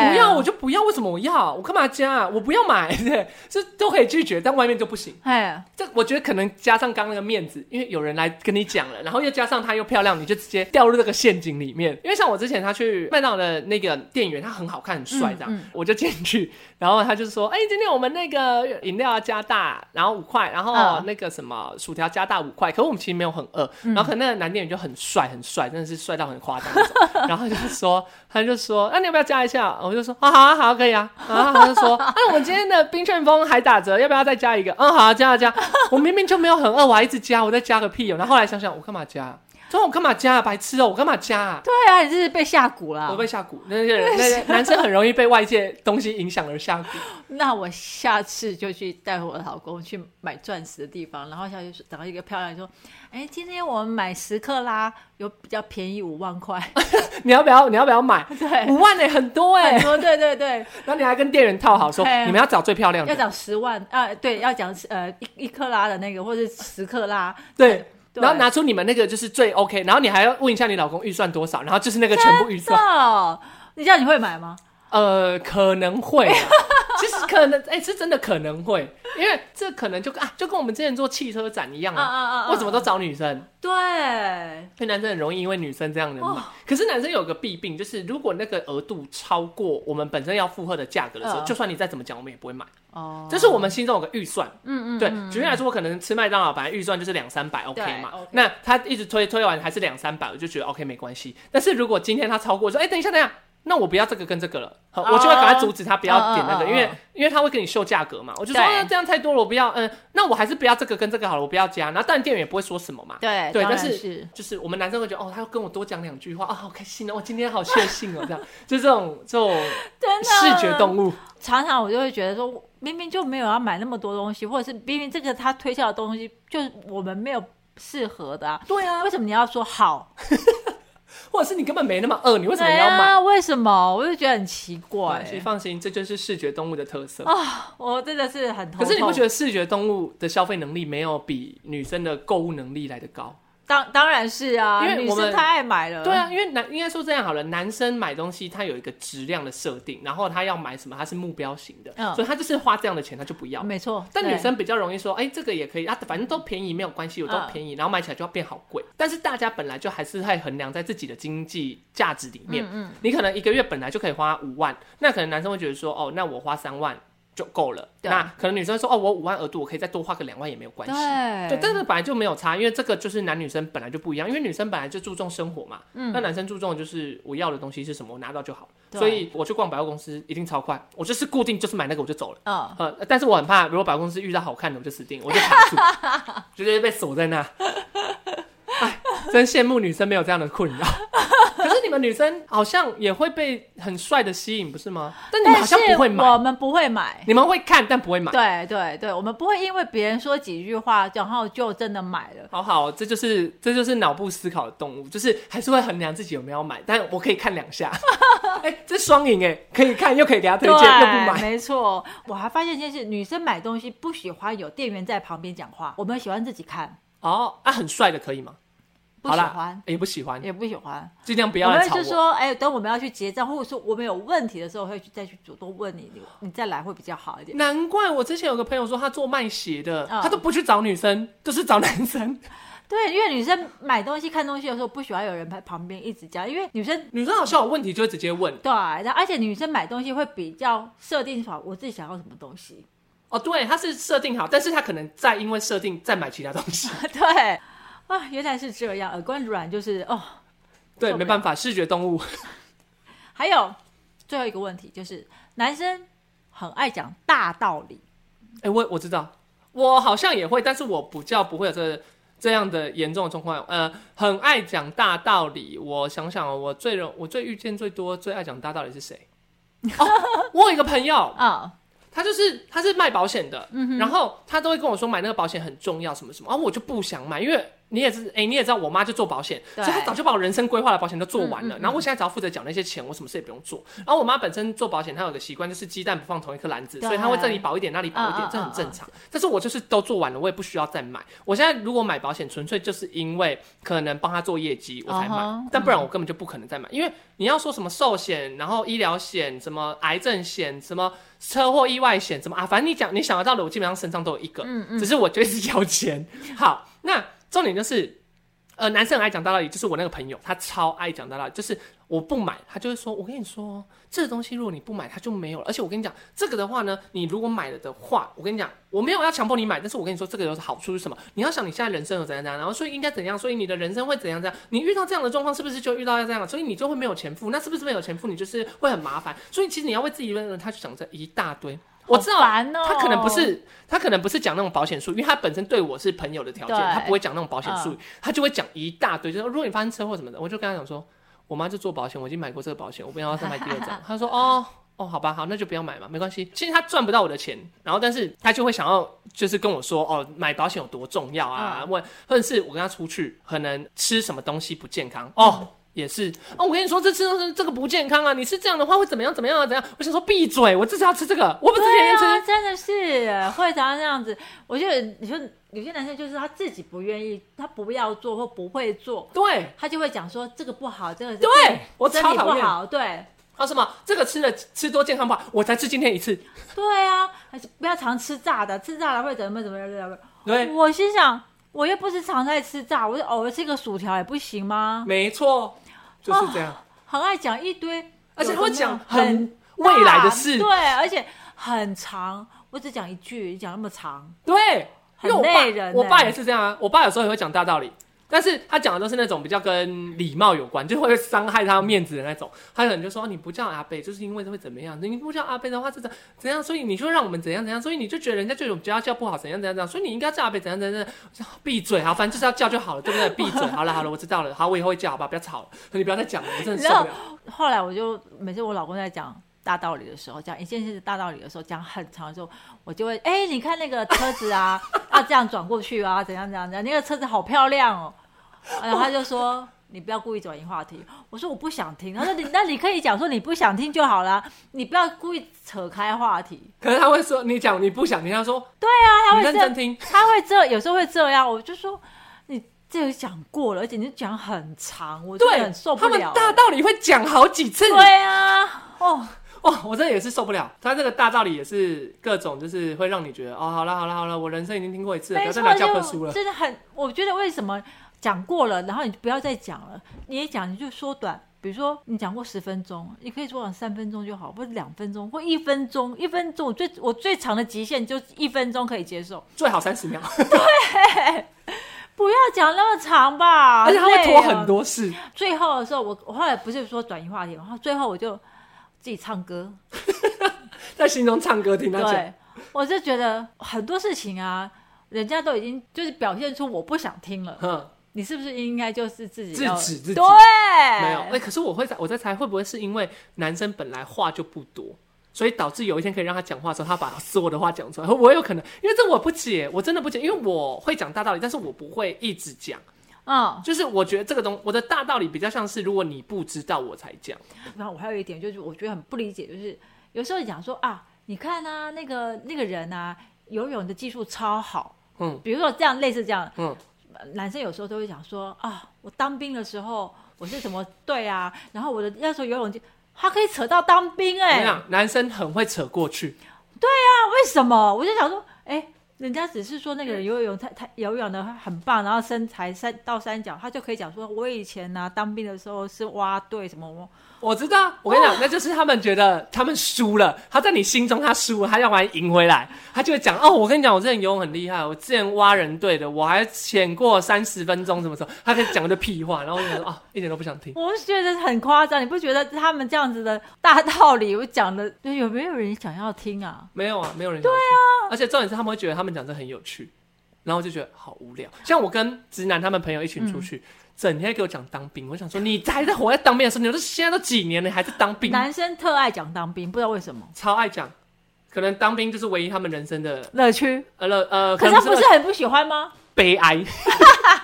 不要我就不要，为什么我要？我干嘛加？我不要买，(laughs) 对，这都可以拒绝，但外面就不行。哎，这我觉得可能加上刚刚那个面子，因为有人来跟你讲了，然后又加上她又漂亮，你就直接掉入这个陷阱里面。因为像我之前他去麦当劳的那个店员，他很好看很帅，这样、嗯嗯我就进去，然后他就说：“哎、今天我们那个饮料要加大，然后五块，然后嗯那个什么薯条加大五块。”可是我们其实没有很饿，然后可能那个男店员就很帅很帅，真的是帅到很夸张。(laughs) 然后他就说，他就说：“那、你要不要加一下？”我就说：“啊，好啊，好啊，可以啊。”然后他就说：“ (laughs) 啊，我们今天的冰旋风还打折，要不要再加一个？”嗯，好啊，加啊加。我明明就没有很饿，我还一直加，我再加个屁哦。然后后来想想，我干嘛加？说我干嘛加啊？白痴哦，我干嘛加啊？对啊，你这是被下蛊了我。被下蛊，那些人，那些 (laughs) 男生很容易被外界东西影响而下蛊。那我下次就去带我老公去买钻石的地方，然后下去找到一个漂亮，说：“哎，今天我们买十克拉，有比较便宜五万块。(laughs) 你要不要？你要不要买？(laughs) 对五万呢、很多哎、很多对对对，然后你还跟店员套好说，嘿你们要找最漂亮的。要找十万啊，对，要讲呃一一克拉的那个，或者十克拉，对。对然后拿出你们那个就是最 OK，然后你还要问一下你老公预算多少，然后就是那个全部预算。哦，你这样你会买吗？呃，可能会啊，其实可能，哎、是真的可能会，因为这可能就啊，就跟我们之前做汽车展一样啊，啊啊啊！为什么都找女生？对？因为男生很容易因为女生这样的买，可是男生有个弊病，就是如果那个额度超过我们本身要负荷的价格的时候，嗯就算你再怎么讲，我们也不会买。哦，这是我们心中有个预算，嗯嗯，对，嗯举例来说，我可能吃麦当劳本来预算就是两三百，OK 嘛那他一直推推完还是两三百，我就觉得 OK 没关系。但是如果今天他超过，说哎、等一下等一下，那我不要这个跟这个了，好我就会赶快阻止他不要点那个，哦因为因为他会跟你秀价格嘛，我就说、对。啊这样太多了，我不要，嗯，那我还是不要这个跟这个好了，我不要加。然后当然店员也不会说什么嘛，对对但是是。就是我们男生会觉得哦，他要跟我多讲两句话啊、好开心哦，我今天好确幸哦，这样。就这种这种 (laughs) 视觉动物，常常我就会觉得说，明明就没有要买那么多东西，或者是明明这个他推销的东西就是我们没有适合的啊，对啊。为，什么你要说好？或者是你根本没那么饿，你为什么要买？啊？为什么？我就觉得很奇怪所以，放心，这就是视觉动物的特色啊。我真的是很头可是你不觉得？得视觉动物的消费能力没有比女生的购物能力来的高？当当然是啊，因为我们女生太爱买了。对啊，因为男应该说这样好了，男生买东西他有一个质量的设定，然后他要买什么，他是目标型的，嗯所以他就是花这样的钱，他就不要。没错。但女生比较容易说，哎、这个也可以啊，反正都便宜没有关系，我都嗯便宜，然后买起来就要变好贵。但是大家本来就还是在衡量在自己的经济价值里面，嗯你可能一个月本来就可以花五万，那可能男生会觉得说，哦，那我花三万就够了。那可能女生说，哦，我五万额度，我可以再多花个两万也没有关系。对对，但是本来就没有差，因为这个就是男女生本来就不一样，因为女生本来就注重生活嘛，嗯那男生注重的就是我要的东西是什么，我拿到就好。所以我去逛百货公司一定超快，我就是固定就是买那个我就走了。嗯，呃，但是我很怕，如果百货公司遇到好看的，我就死定，我就卡住，(laughs) 就直接被锁在那。哎，(laughs) 真羡慕女生没有这样的困扰。(laughs) 可是你们女生好像也会被很帅的吸引，不是吗？但你们好像不会买，我们不会买。你们会看但不会买。对对对，我们不会因为别人说几句话，然后就真的买了。好好，这就是这就是脑部思考的动物，就是还是会衡量自己有没有买，但我可以看两下。(laughs) 哎、这双赢哎，可以看又可以给他推荐，又不买。没错。我还发现一件事，女生买东西不喜欢有店员在旁边讲话，我们喜欢自己看，哦，啊，很帅的可以吗？不喜欢，也不喜欢，也不喜欢。尽量不不要来吵我。就说，哎，等我们要去结账，或者说我们有问题的时候，会去再去主动问你，你你再来会比较好一点。难怪我之前有个朋友说他做卖鞋的，嗯他都不去找女生，都是找男生。(laughs) 对，因为女生买东西、看东西的时候，不喜欢有人在旁边一直讲，因为女生女生好像有问题就会直接问。对，然后而且女生买东西会比较设定好我自己想要什么东西。哦，对，她是设定好，但是她可能再因为设定再买其他东西。(laughs) 对啊，原来是这样，耳冠软就是哦。对，没办法，视觉动物。(laughs) 还有最后一个问题就是，男生很爱讲大道理，哎、我我知道，我好像也会，但是我比较不会有这这样的严重的状况。呃，很爱讲大道理。我想想哦，我最容我最遇见最多最爱讲大道理是谁？哦，我有一个朋友，(laughs) 啊、他就是他是卖保险的，然后他都会跟我说买那个保险很重要，什么什么，然后我就不想买，因为你也是，哎、你也知道，我妈就做保险，所以她早就把我人生规划的保险都做完了。嗯嗯嗯然后我现在只要负责缴那些钱，我什么事也不用做。然后我妈本身做保险，她有个习惯就是鸡蛋不放同一颗篮子，所以她会这里保一点，那里保一点，这很正常。但是我就是都做完了，我也不需要再买。我现在如果买保险，纯粹就是因为可能帮她做业绩，我才买但不然我根本就不可能再买，因为你要说什么寿险，然后医疗险，什么癌症险，什么车祸意外险，什么啊，反正你讲你想得到的，我基本上身上都有一个，嗯嗯只是我就是要钱。好，那重点就是。呃，男生很爱讲大道理，就是我那个朋友，他超爱讲大道理，就是我不买，他就会说，我跟你说，这个东西如果你不买，它就没有。而且我跟你讲，这个的话呢，你如果买了的话，我跟你讲，我没有要强迫你买，但是我跟你说，这个有好处是什么？你要想你现在人生有怎样怎样，然后所以应该怎样，所以你的人生会怎样怎样。你遇到这样的状况，是不是就遇到要这样？所以你就会没有钱付，那是不是没有钱付，你就是会很麻烦？所以其实你要为自己问，他就讲这一大堆。我知道他可能不是，他可能不是讲那种保险术语，因为他本身对我是朋友的条件，他不会讲那种保险术语，他就会讲一大堆，就是说如果你发生车祸什么的，我就跟他讲说，我妈就做保险，我已经买过这个保险，我不要再买第二 (laughs) 张。他说哦。哦，好吧，好，那就不要买嘛，没关系。其实他赚不到我的钱，然后但是他就会想要，就是跟我说，哦，买保险有多重要啊？问、或者是我跟他出去，可能吃什么东西不健康哦。也是哦，我跟你说，这吃东西这个不健康啊！你吃这样的话会怎么样？怎么样啊？怎样？我想说闭嘴，我就是要吃这个，我不吃。对啊，真的是会常常这样子。我觉得你说有些男生就是他自己不愿意，他不要做或不会做，对，他就会讲说这个不好，这个是对我身超讨厌。体不好，对啊什么？这个吃了吃多健康不好，我才吃今天一次。对啊，还是不要常吃炸的，吃炸的会怎么怎么怎么怎么。对，我心想，我又不是常在吃炸，我就偶尔吃个薯条也不行吗？没错，就是这样。很爱讲一堆，而且会讲很很未来的事大对，而且很长，我只讲一句，讲那么长，对，很累人欸我爸也是这样啊。我爸有时候也会讲大道理，但是他讲的都是那种比较跟礼貌有关，就会伤害他面子的那种。他可能就说、你不叫阿贝，就是因为会怎么样？你不叫阿贝的话是怎怎样？所以你就让我们怎样怎样？所以你就觉得人家就有比较叫不好，怎样怎样怎样？所以你应该叫阿贝怎样怎样？闭嘴，好，反正就是要叫就好了，对不对？闭嘴，好了好了，我知道了，好，我以后会叫，好吧？不要吵了，你不要再讲了，我真的受不了。后来我就每次我老公在讲大道理的时候，讲一件事大道理的时候，讲很长的时候，我就会哎、你看那个车子啊，啊这样转过去啊，怎样怎样怎样，那个车子好漂亮哦。然后他就说。你不要故意转移话题。我说我不想听。他说你那你可以讲说你不想听就好了，你不要故意扯开话题。可是他会说你讲你不想听，他说对啊，他你会，认真听。他会这有时候会这样。我就说你这个讲过了，而且你讲很长，我很受，不他们了。大道理会讲好几次。对啊，哦，哦，我真的也是受不了。他这个大道理也是各种，就是会让你觉得哦，好了好了好了，我人生已经听过一次了，不要再拿教科就书了。真的很，我觉得为什么讲过了，然后你不要再讲了，你也讲你就缩短。比如说，你讲过十分钟，你可以缩短三分钟就好，或者两分钟，或一分钟。一分钟，我最我最长的极限就一分钟可以接受，最好三十秒，对不要讲那么长吧。(laughs) 而且他会拖很。多事。最后的时候，我我后来不是说转移话题，然后最后我就自己唱歌，(laughs) 在心中唱歌听他讲，对，我就觉得很多事情啊，人家都已经就是表现出我不想听了，哼，你是不是应该就是自己要制止自己对，没有。哎、可是我会在我在猜，会不会是因为男生本来话就不多，所以导致有一天可以让他讲话的时候，他把所有的话讲出来？会不会有可能？因为这我不解，我真的不解，因为我会讲大道理，但是我不会一直讲。嗯，就是我觉得这个东，我的大道理比较像是，如果你不知道，我才讲。然后我还有一点就是我觉得很不理解，就是有时候讲说啊，你看啊，那个那个人啊，游泳的技术超好，嗯比如说这样类似这样，嗯，男生有时候都会讲说啊，我当兵的时候我是什么队啊，然后我的那时候游泳技，他可以扯到当兵哎、男生很会扯过去，对啊为什么？我就想说，哎、人家只是说那个人游泳他他游泳的很棒，然后身材三到三角，他就可以讲说，我以前呢、当兵的时候是蛙队什么，我知道，我跟你讲，那就是他们觉得他们输了，他在你心中他输了，他要把你赢回来，他就会讲哦，我跟你讲，我之前游泳很厉害，我之前挖人队的，我还潜过三十分钟，什么时候？他可以讲一堆屁话，然后我就想说啊，一点都不想听。我是觉得很夸张，你不觉得他们这样子的大道理，我讲的有没有人想要听啊？没有啊，没有人对啊，而且重点是他们会觉得他们讲这很有趣，然后我就觉得好无聊。像我跟直男他们朋友一群出去，整天给我讲当兵，我想说你还在活在当兵的时候，你都现在都几年了，你还在当兵，男生特爱讲当兵，不知道为什么超爱讲。可能当兵就是唯一他们人生的乐趣，呃乐呃，可是他不是很不喜欢吗？悲哀。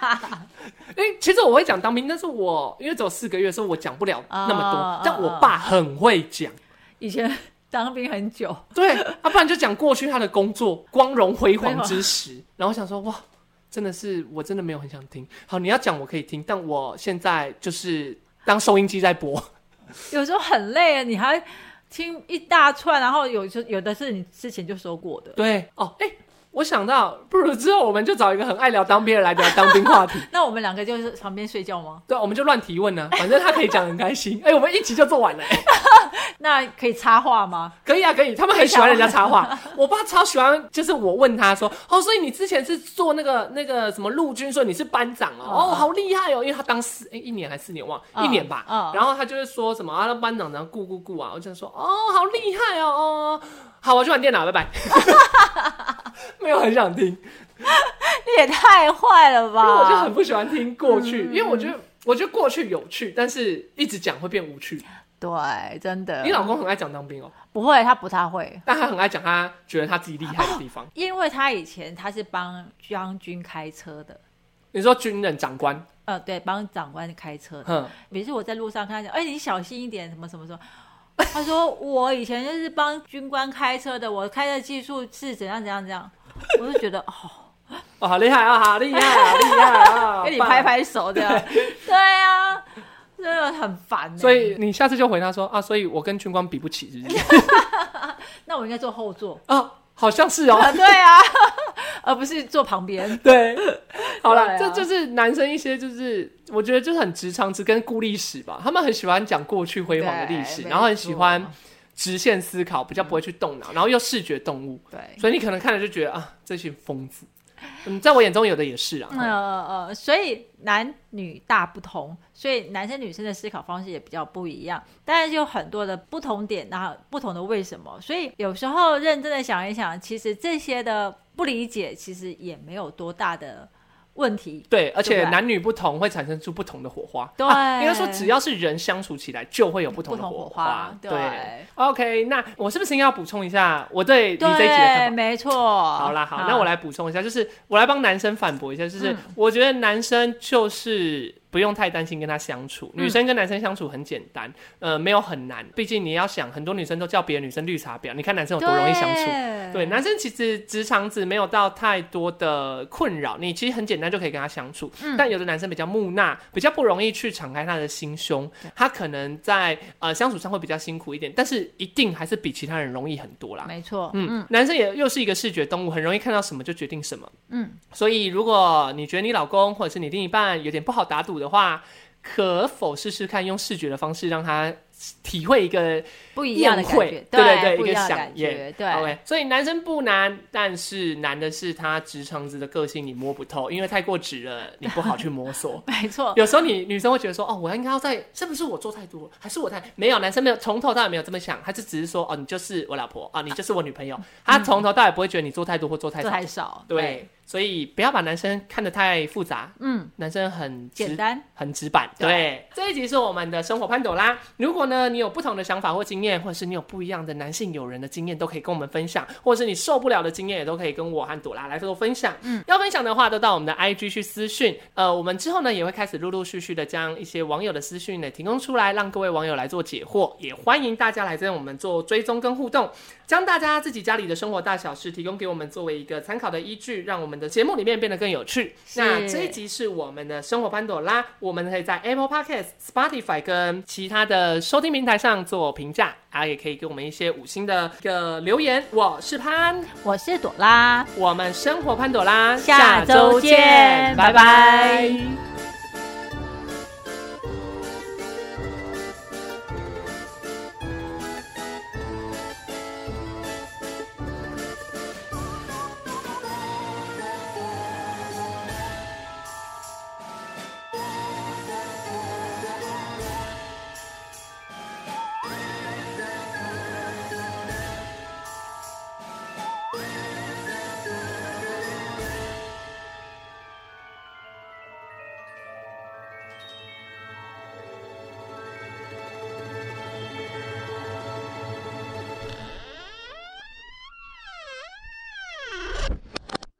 (laughs) 因为其实我会讲当兵，但是我因为只有四个月，所以我讲不了那么多。啊但我爸很会讲，以前当兵很久，对，他、不然就讲过去他的工作光荣辉煌之时。然后我想说，哇，真的是我真的没有很想听。好，你要讲我可以听，但我现在就是当收音机在播。(laughs) 有时候很累啊，你还听一大串，然后有时有的是你之前就说过的。对，哦，哎、我想到，不如之后我们就找一个很爱聊当兵的来聊当兵话题。(laughs) 那我们两个就是旁边睡觉吗？对，我们就乱提问呢、反正他可以讲得很开心。(laughs) 哎、我们一集就做完了、哎 (laughs) 那可以插话吗？可以啊，可以。他们很喜欢人家插话，我爸超喜欢，就是我问他说，哦，所以你之前是做那个那个什么陆军，说你是班长哦，嗯哦，好厉害哦，因为他当四哎、一年还是四年忘，嗯一年吧。嗯然后他就会说什么啊，那班长然后顾顾顾啊，我就说哦，好厉害哦，哦，好，我去玩电脑，拜拜。(laughs) 没有很想听，你 (laughs) 也太坏了吧！为我就很不喜欢听过去，嗯因为我觉得我觉得过去有趣，但是一直讲会变无趣。对，真的。你老公很爱讲当兵哦，不会，他不太会，但他很爱讲他觉得他自己厉害的地方。(laughs) 因为他以前他是帮将军开车的，你说军人长官，呃，对，帮长官开车的。哼。每次我在路上看他讲，哎、你小心一点，什么什么什么。他说我以前就是帮军官开车的，我开的技术是怎样怎样怎样，我就觉得哦，哦，好厉害啊，好厉害，好厉害啊！(laughs) 给你拍。拍手这样。对啊，真的很烦、欸。所以你下次就回他说啊，所以我跟军官比不起，是不是？(laughs) 那我应该坐后座。啊，好像是哦。啊，(laughs) 对啊，(laughs) 而不是坐旁边。对，(laughs) 好了，啊。这就是男生一些就是我觉得就是很直肠子跟顾历史吧，他们很喜欢讲过去辉煌的历史，然后很喜欢直线思考，比较不会去动脑，然后又视觉动物，对，所以你可能看了就觉得啊，这群疯子。(laughs) 嗯，在我眼中有的也是啊。呃呃，所以男女大不同，所以男生女生的思考方式也比较不一样，当然就有很多的不同点，然后不同的为什么，所以有时候认真的想一想，其实这些的不理解，其实也没有多大的问题。对，而且男女不同会产生出不同的火花。对啊应该说只要是人相处起来，就会有不同的火火花对对 OK，那我是不是应该要补充一下我对你这一集的看，法？没错。好啦，好，那我来补充一下，就是我来帮男生反驳一下，就是嗯我觉得男生就是不用太担心跟他相处，嗯女生跟男生相处很简单，呃，没有很难。毕竟你要想，很多女生都叫别的女生绿茶婊，你看男生有多容易相处。对对，男生其实直肠子没有到太多的困扰，你其实很简单就可以跟他相处。嗯但有的男生比较木讷，比较不容易去敞开他的心胸，他可能在呃相处上会比较辛苦一点，但是一定还是比其他人容易很多啦。没错。嗯，男生也又是一个视觉动物，很容易看到什么就决定什么。嗯，所以如果你觉得你老公或者是你另一半有点不好打赌的话，可否试试看用视觉的方式让他体会一个不一样的感觉，对对对一个不一样的飨感觉，对。OK，所以男生不难，但是难的是他直肠子的个性你摸不透，因为太过直了，你不好去摸索。(laughs) 没错，有时候你女生会觉得说，哦，我应该要在，是不是我做太多，还是我太没有？男生没有从头到尾没有这么想，他就只是说，哦，你就是我老婆啊，你就是我女朋友，他从头到尾不会觉得你做太多或做太这少。太少。对，所以不要把男生看得太复杂，嗯，男生很简单。很直板。对对，这一集是我们的生活潘朵拉。如果呢你有不同的想法或经验，或者是你有不一样的男性友人的经验，都可以跟我们分享，或者是你受不了的经验，也都可以跟我和朵拉来做分享。嗯，要分享的话，都到我们的 IG 去私讯。呃，我们之后呢也会开始陆陆续续的将一些网友的私讯呢提供出来，让各位网友来做解惑。也欢迎大家来跟我们做追踪跟互动，将大家自己家里的生活大小事提供给我们作为一个参考的依据，让我们的节目里面变得更有趣。那这一集是我们的生活潘朵拉，我们可以在 Apple Podcast、Spotify 跟其他的收听平台上做评价，啊，也可以给我们一些五星的一个留言。我是潘，我是朵拉，我们生活潘朵拉，下周见拜拜